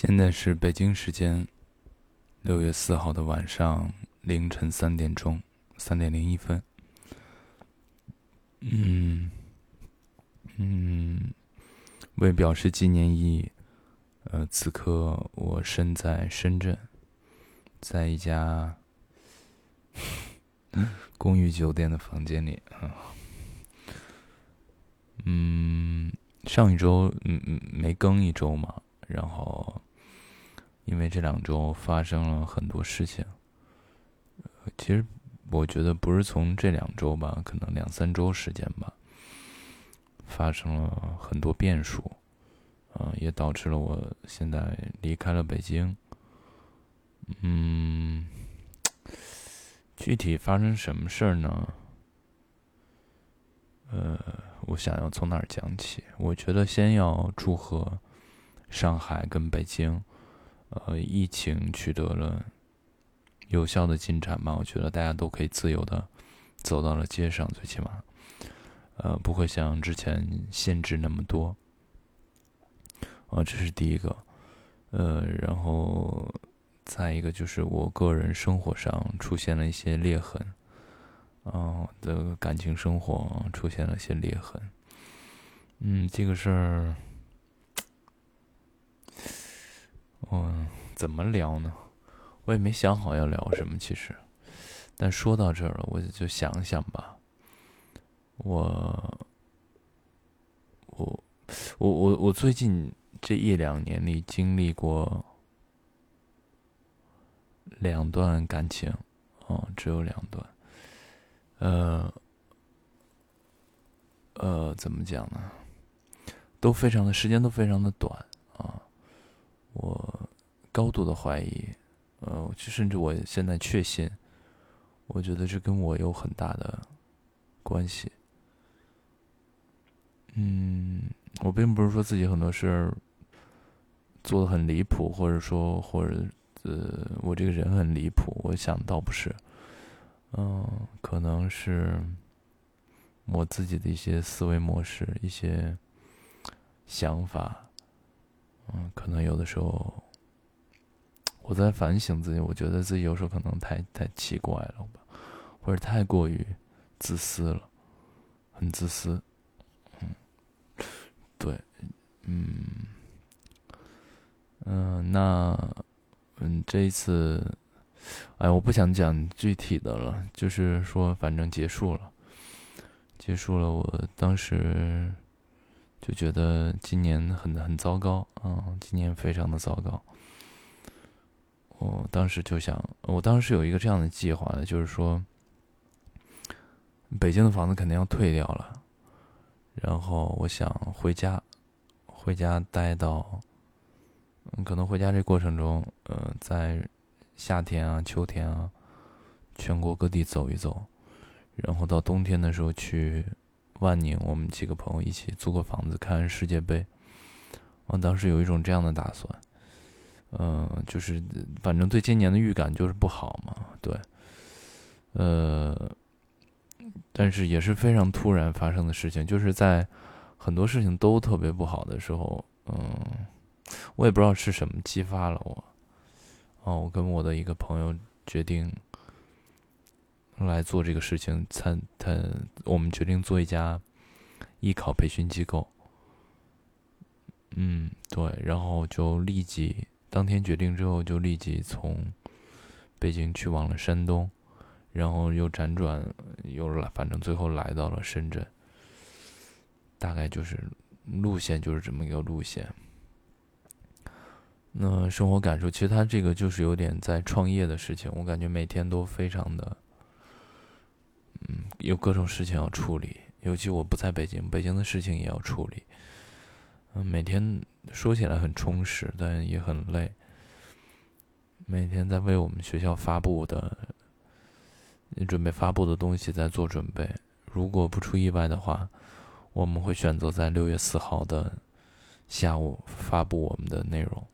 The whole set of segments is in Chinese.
现在是北京时间六月四号的晚上凌晨三点钟，三点零一分。嗯嗯，为表示纪念意义，呃，此刻我身在深圳，在一家公寓酒店的房间里。嗯，上一周嗯嗯没更一周嘛。然后，因为这两周发生了很多事情，其实我觉得不是从这两周吧，可能两三周时间吧，发生了很多变数，啊，也导致了我现在离开了北京。嗯，具体发生什么事儿呢？呃，我想要从哪儿讲起？我觉得先要祝贺。上海跟北京，呃，疫情取得了有效的进展吧？我觉得大家都可以自由的走到了街上，最起码，呃，不会像之前限制那么多。啊，这是第一个，呃，然后再一个就是我个人生活上出现了一些裂痕，啊，的感情生活出现了一些裂痕。嗯，这个事儿。嗯，怎么聊呢？我也没想好要聊什么，其实。但说到这儿了，我就想想吧。我，我，我，我，我最近这一两年里经历过两段感情，哦，只有两段。呃，呃，怎么讲呢？都非常的时间都非常的短。我高度的怀疑，呃，甚至我现在确信，我觉得这跟我有很大的关系。嗯，我并不是说自己很多事儿做的很离谱，或者说，或者呃，我这个人很离谱。我想倒不是，嗯，可能是我自己的一些思维模式，一些想法。嗯，可能有的时候我在反省自己，我觉得自己有时候可能太太奇怪了吧，或者太过于自私了，很自私。嗯，对，嗯，嗯，那嗯，这一次，哎，我不想讲具体的了，就是说，反正结束了，结束了，我当时。就觉得今年很很糟糕啊！今年非常的糟糕。我当时就想，我当时有一个这样的计划的，就是说，北京的房子肯定要退掉了，然后我想回家，回家待到，可能回家这过程中，呃，在夏天啊、秋天啊，全国各地走一走，然后到冬天的时候去。万宁，我们几个朋友一起租个房子看世界杯。我当时有一种这样的打算，嗯，就是反正对今年的预感就是不好嘛，对，呃，但是也是非常突然发生的事情，就是在很多事情都特别不好的时候，嗯，我也不知道是什么激发了我，哦，我跟我的一个朋友决定。来做这个事情，参他，我们决定做一家艺考培训机构。嗯，对，然后就立即当天决定之后，就立即从北京去往了山东，然后又辗转又来，反正最后来到了深圳。大概就是路线就是这么一个路线。那生活感受，其实他这个就是有点在创业的事情，我感觉每天都非常的。有各种事情要处理，尤其我不在北京，北京的事情也要处理。嗯，每天说起来很充实，但也很累。每天在为我们学校发布的、准备发布的东西在做准备。如果不出意外的话，我们会选择在六月四号的下午发布我们的内容。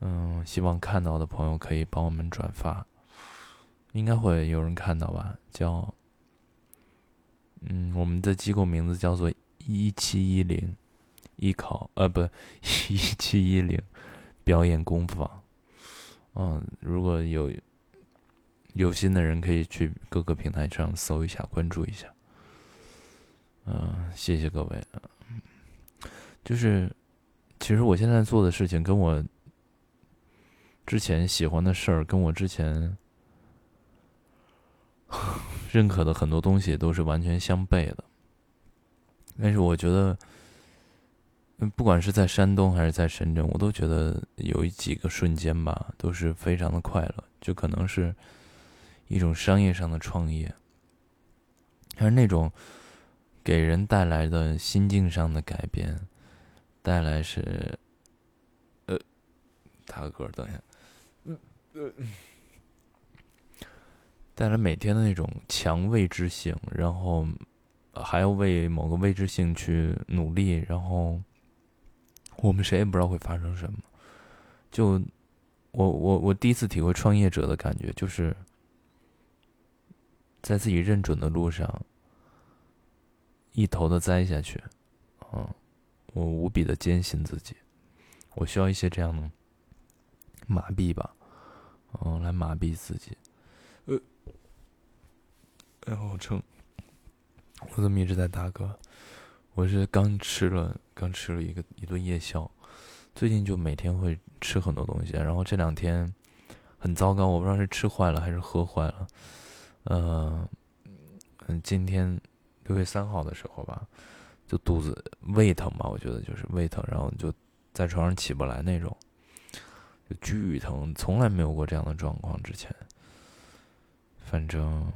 嗯，希望看到的朋友可以帮我们转发。应该会有人看到吧？叫，嗯，我们的机构名字叫做一七一零艺考，呃，不，一七一零表演工坊。嗯，如果有有心的人，可以去各个平台上搜一下，关注一下。嗯，谢谢各位。就是，其实我现在做的事情，跟我之前喜欢的事儿，跟我之前认可的很多东西，都是完全相悖的。但是我觉得。不管是在山东还是在深圳，我都觉得有几个瞬间吧，都是非常的快乐。就可能是一种商业上的创业，还是那种给人带来的心境上的改变，带来是呃，大个等一下，嗯呃，带来每天的那种强未知性，然后还要为某个未知性去努力，然后。我们谁也不知道会发生什么。就我我我第一次体会创业者的感觉，就是在自己认准的路上一头的栽下去。嗯，我无比的坚信自己，我需要一些这样的麻痹吧，嗯，来麻痹自己。呃，哎，好撑，我怎么一直在打嗝？我是刚吃了，刚吃了一个一顿夜宵，最近就每天会吃很多东西，然后这两天很糟糕，我不知道是吃坏了还是喝坏了，呃，嗯，今天六月三号的时候吧，就肚子胃疼吧，我觉得就是胃疼，然后就在床上起不来那种，就巨疼，从来没有过这样的状况之前，反正，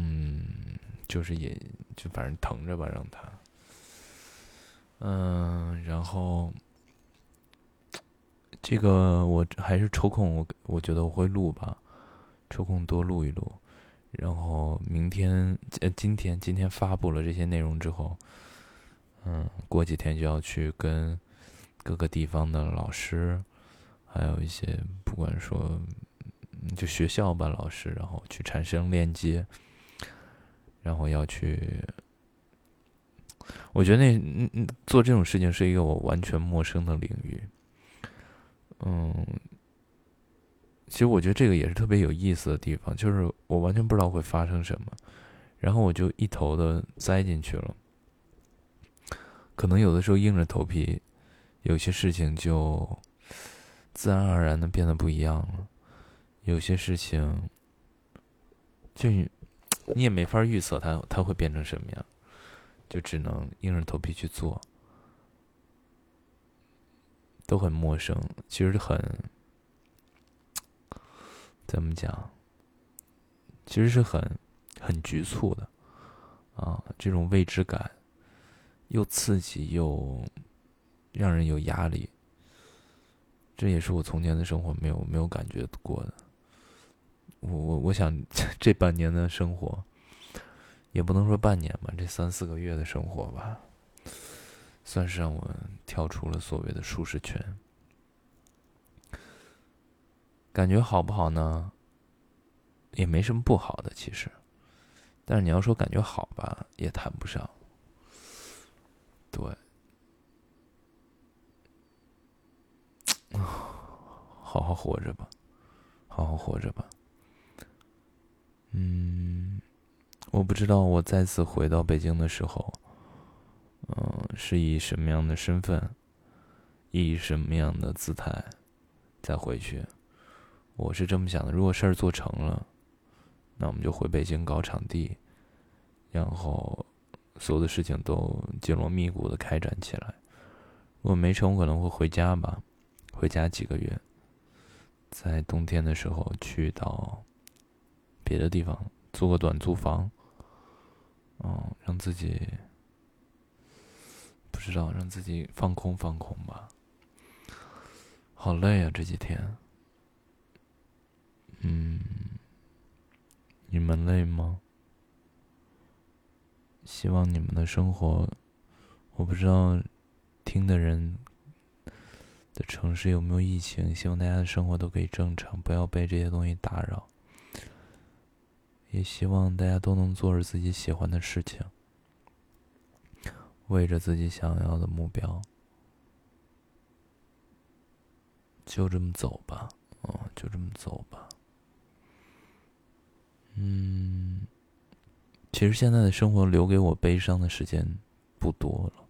嗯，就是也就反正疼着吧，让他。嗯，然后这个我还是抽空，我我觉得我会录吧，抽空多录一录。然后明天呃今天今天发布了这些内容之后，嗯，过几天就要去跟各个地方的老师，还有一些不管说就学校吧老师，然后去产生链接，然后要去。我觉得那嗯嗯做这种事情是一个我完全陌生的领域，嗯，其实我觉得这个也是特别有意思的地方，就是我完全不知道会发生什么，然后我就一头的栽进去了。可能有的时候硬着头皮，有些事情就自然而然的变得不一样了，有些事情就你也没法预测它它会变成什么样。就只能硬着头皮去做，都很陌生，其实很怎么讲？其实是很很局促的啊，这种未知感又刺激又让人有压力，这也是我从前的生活没有没有感觉过的。我我我想 这半年的生活。也不能说半年吧，这三四个月的生活吧，算是让我跳出了所谓的舒适圈。感觉好不好呢？也没什么不好的，其实。但是你要说感觉好吧，也谈不上。对，好好活着吧，好好活着吧。嗯。我不知道我再次回到北京的时候，嗯，是以什么样的身份，以什么样的姿态再回去。我是这么想的：如果事儿做成了，那我们就回北京搞场地，然后所有的事情都紧锣密鼓的开展起来。如果没成，我可能会回家吧，回家几个月，在冬天的时候去到别的地方租个短租房。嗯，让自己不知道，让自己放空放空吧。好累啊，这几天。嗯，你们累吗？希望你们的生活，我不知道听的人的城市有没有疫情，希望大家的生活都可以正常，不要被这些东西打扰。也希望大家都能做着自己喜欢的事情，为着自己想要的目标就这么走吧，哦，就这么走吧。嗯，其实现在的生活留给我悲伤的时间不多了，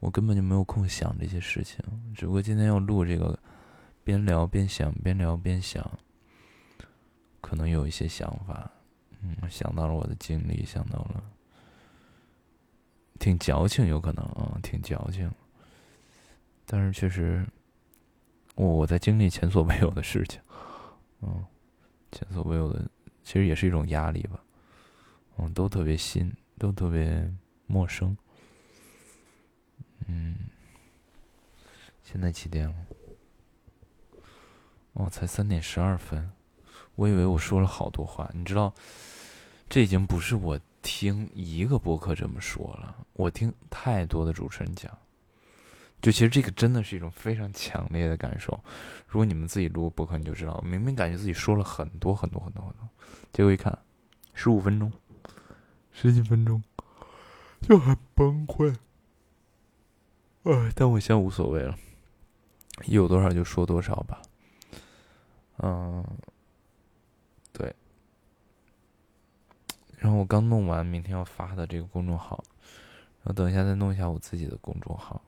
我根本就没有空想这些事情。只不过今天要录这个，边聊边想，边聊边想，可能有一些想法，嗯，想到了我的经历，想到了，挺矫情，有可能啊，挺矫情。但是确实，我我在经历前所未有的事情，嗯，前所未有的，其实也是一种压力吧，嗯，都特别新，都特别陌生，嗯，现在几点了？哦，才三点十二分，我以为我说了好多话，你知道，这已经不是我听一个播客这么说了，我听太多的主持人讲。就其实这个真的是一种非常强烈的感受，如果你们自己录播客，你就知道，明明感觉自己说了很多很多很多很多，结果一看，十五分钟，十几分钟，就很崩溃。哎，但我现在无所谓了，有多少就说多少吧。嗯，对。然后我刚弄完明天要发的这个公众号，然后等一下再弄一下我自己的公众号。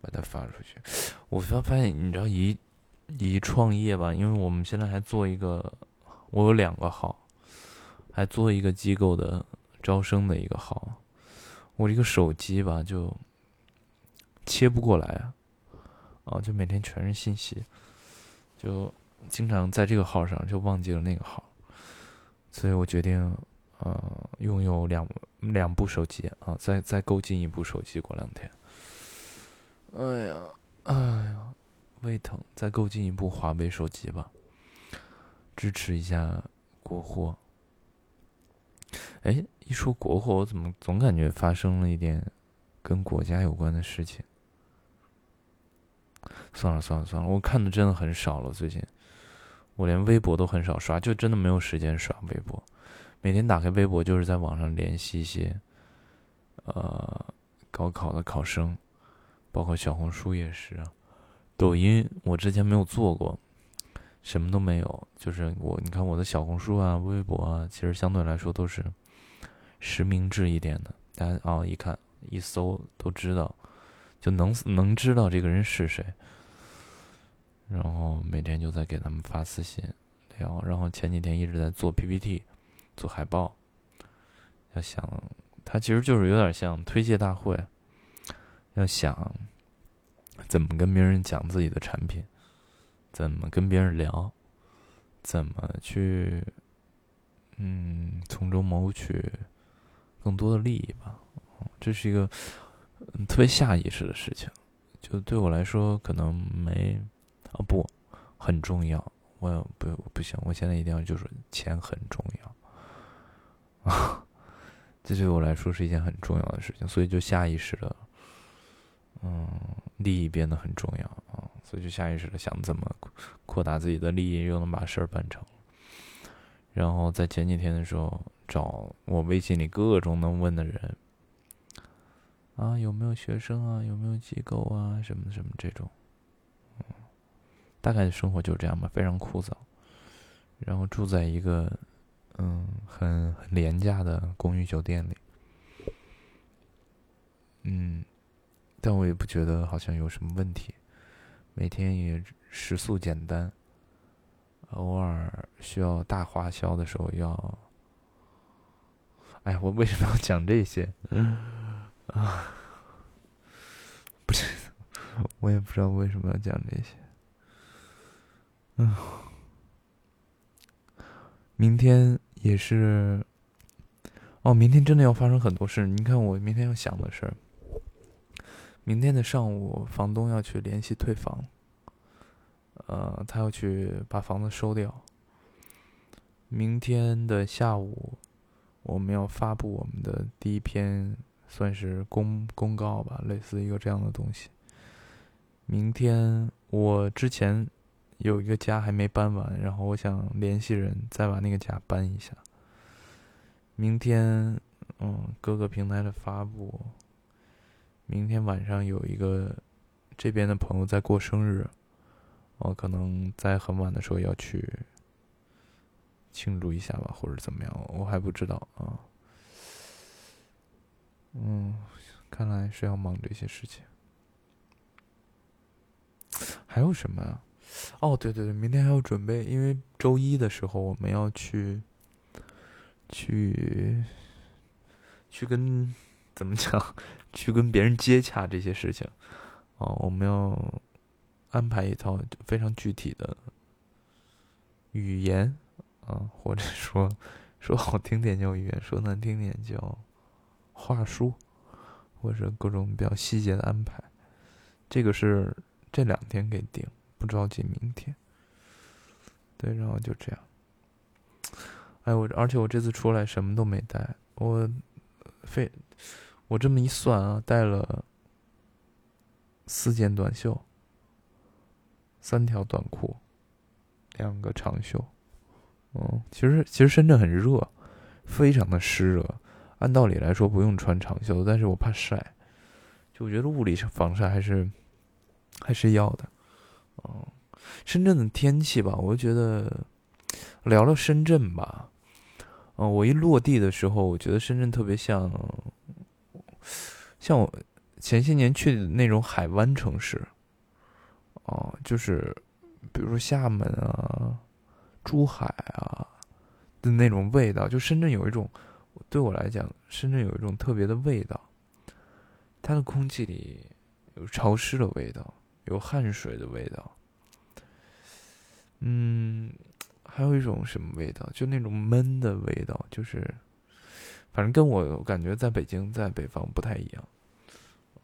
把它发出去。我发发现，你知道，一一创业吧，因为我们现在还做一个，我有两个号，还做一个机构的招生的一个号。我这个手机吧，就切不过来啊，啊，就每天全是信息，就经常在这个号上就忘记了那个号，所以我决定，呃，拥有两两部手机啊，再再购进一部手机，过两天。哎呀，哎呀，胃疼！再购进一部华为手机吧，支持一下国货。哎，一说国货，我怎么总感觉发生了一点跟国家有关的事情？算了算了算了，我看的真的很少了。最近，我连微博都很少刷，就真的没有时间刷微博。每天打开微博，就是在网上联系一些，呃，高考的考生。包括小红书也是，抖音我之前没有做过，什么都没有。就是我，你看我的小红书啊、微博啊，其实相对来说都是实名制一点的。大家啊，一看一搜都知道，就能能知道这个人是谁。然后每天就在给他们发私信聊，然后前几天一直在做 PPT、做海报。要想，他其实就是有点像推介大会。要想怎么跟别人讲自己的产品，怎么跟别人聊，怎么去嗯从中谋取更多的利益吧。这是一个特别下意识的事情，就对我来说可能没啊不很重要。我不不行，我现在一定要就是钱很重要啊，这对我来说是一件很重要的事情，所以就下意识的。嗯，利益变得很重要啊，所以就下意识的想怎么扩大自己的利益，又能把事儿办成。然后在前几天的时候，找我微信里各种能问的人，啊，有没有学生啊，有没有机构啊，什么什么这种，大概的生活就是这样吧，非常枯燥。然后住在一个嗯很很廉价的公寓酒店里，嗯。但我也不觉得好像有什么问题，每天也食宿简单，偶尔需要大花销的时候要。哎，我为什么要讲这些？啊，不是，我也不知道为什么要讲这些。明天也是，哦，明天真的要发生很多事。你看，我明天要想的事。明天的上午，房东要去联系退房，呃，他要去把房子收掉。明天的下午，我们要发布我们的第一篇，算是公公告吧，类似一个这样的东西。明天我之前有一个家还没搬完，然后我想联系人再把那个家搬一下。明天，嗯，各个平台的发布。明天晚上有一个这边的朋友在过生日，我可能在很晚的时候要去庆祝一下吧，或者怎么样，我还不知道啊。嗯，看来是要忙这些事情。还有什么呀？哦，对对对，明天还要准备，因为周一的时候我们要去，去，去跟怎么讲，去跟别人接洽这些事情。哦，我们要安排一套非常具体的语言啊，或者说说好听点叫语言，说难听点叫话术，或者各种比较细节的安排。这个是这两天给定。不着急，明天。对，然后就这样。哎，我而且我这次出来什么都没带，我非我这么一算啊，带了四件短袖，三条短裤，两个长袖。嗯，其实其实深圳很热，非常的湿热。按道理来说不用穿长袖，但是我怕晒，就我觉得物理防晒还是还是要的。哦，深圳的天气吧，我觉得聊聊深圳吧。嗯，我一落地的时候，我觉得深圳特别像，像我前些年去的那种海湾城市。哦，就是比如说厦门啊、珠海啊的那种味道。就深圳有一种，对我来讲，深圳有一种特别的味道。它的空气里有潮湿的味道。有汗水的味道，嗯，还有一种什么味道？就那种闷的味道，就是，反正跟我感觉在北京、在北方不太一样。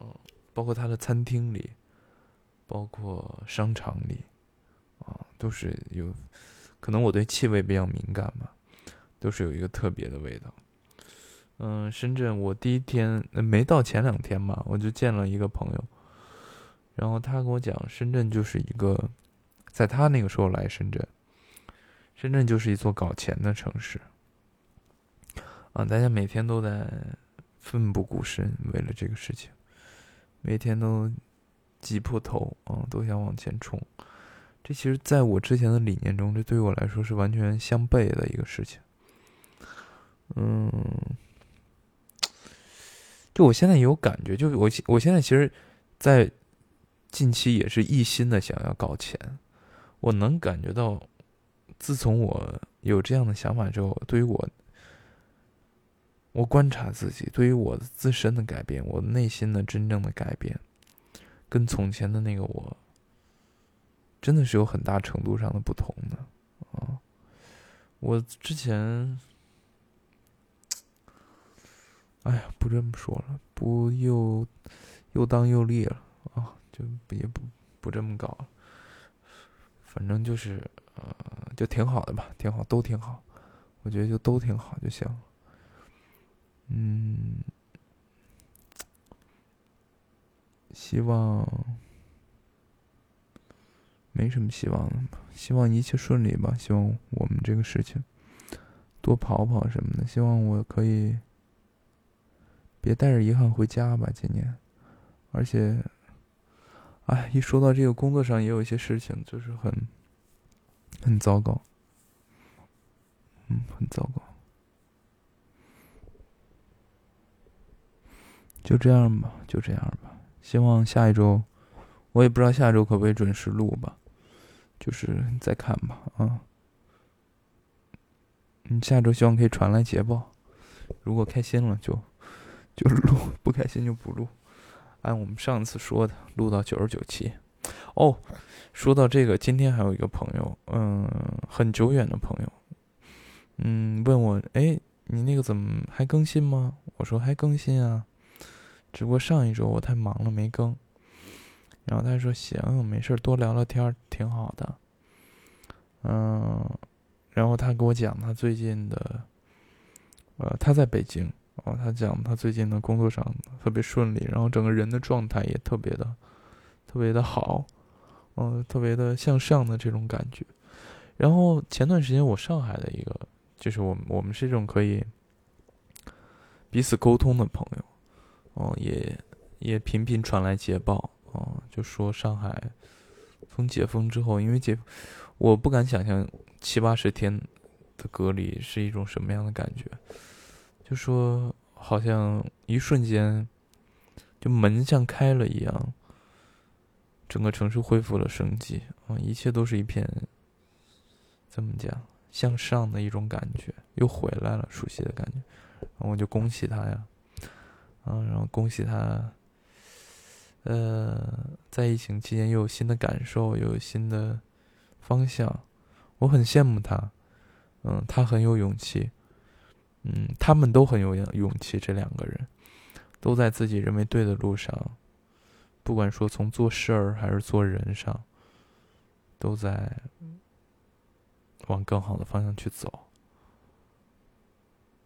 嗯，包括他的餐厅里，包括商场里，啊，都是有，可能我对气味比较敏感吧，都是有一个特别的味道。嗯，深圳，我第一天没到前两天吧，我就见了一个朋友。然后他跟我讲，深圳就是一个，在他那个时候来深圳，深圳就是一座搞钱的城市，啊，大家每天都在奋不顾身为了这个事情，每天都挤破头啊，都想往前冲。这其实在我之前的理念中，这对于我来说是完全相悖的一个事情。嗯，就我现在有感觉，就我我现在其实，在。近期也是一心的想要搞钱，我能感觉到，自从我有这样的想法之后，对于我，我观察自己，对于我自身的改变，我内心的真正的改变，跟从前的那个我，真的是有很大程度上的不同的啊！我之前，哎呀，不这么说了，不又又当又立了！就也不不这么搞，反正就是呃，就挺好的吧，挺好，都挺好，我觉得就都挺好就行。嗯，希望没什么希望了，希望一切顺利吧，希望我们这个事情多跑跑什么的，希望我可以别带着遗憾回家吧，今年，而且。哎，一说到这个工作上也有一些事情，就是很，很糟糕，嗯，很糟糕。就这样吧，就这样吧。希望下一周，我也不知道下周可不可以准时录吧，就是再看吧，啊。嗯，下周希望可以传来捷报，如果开心了就，就录；不开心就不录。按我们上次说的，录到九十九期。哦，说到这个，今天还有一个朋友，嗯，很久远的朋友，嗯，问我，哎，你那个怎么还更新吗？我说还更新啊，只不过上一周我太忙了没更。然后他说行，没事，多聊聊天挺好的。嗯，然后他给我讲他最近的，呃，他在北京。哦，他讲他最近的工作上特别顺利，然后整个人的状态也特别的、特别的好，嗯，特别的向上的这种感觉。然后前段时间我上海的一个，就是我们我们是这种可以彼此沟通的朋友，哦，也也频频传来捷报，哦，就说上海从解封之后，因为解，我不敢想象七八十天的隔离是一种什么样的感觉。就说好像一瞬间，就门像开了一样，整个城市恢复了生机啊，一切都是一片怎么讲向上的一种感觉，又回来了熟悉的感觉，然后我就恭喜他呀，啊，然后恭喜他。呃，在疫情期间又有新的感受，又有新的方向，我很羡慕他。嗯，他很有勇气。嗯，他们都很有勇气。这两个人都在自己认为对的路上，不管说从做事儿还是做人上，都在往更好的方向去走。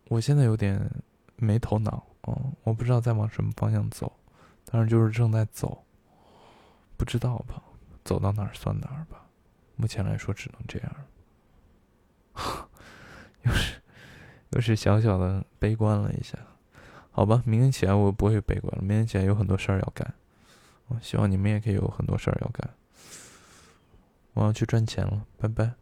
我现在有点没头脑，嗯，我不知道在往什么方向走。但是就是正在走，不知道吧？走到哪儿算哪儿吧。目前来说，只能这样。又 是又是小小的悲观了一下，好吧。明天起来我不会悲观了。明天起来有很多事儿要干，我希望你们也可以有很多事儿要干。我要去赚钱了，拜拜。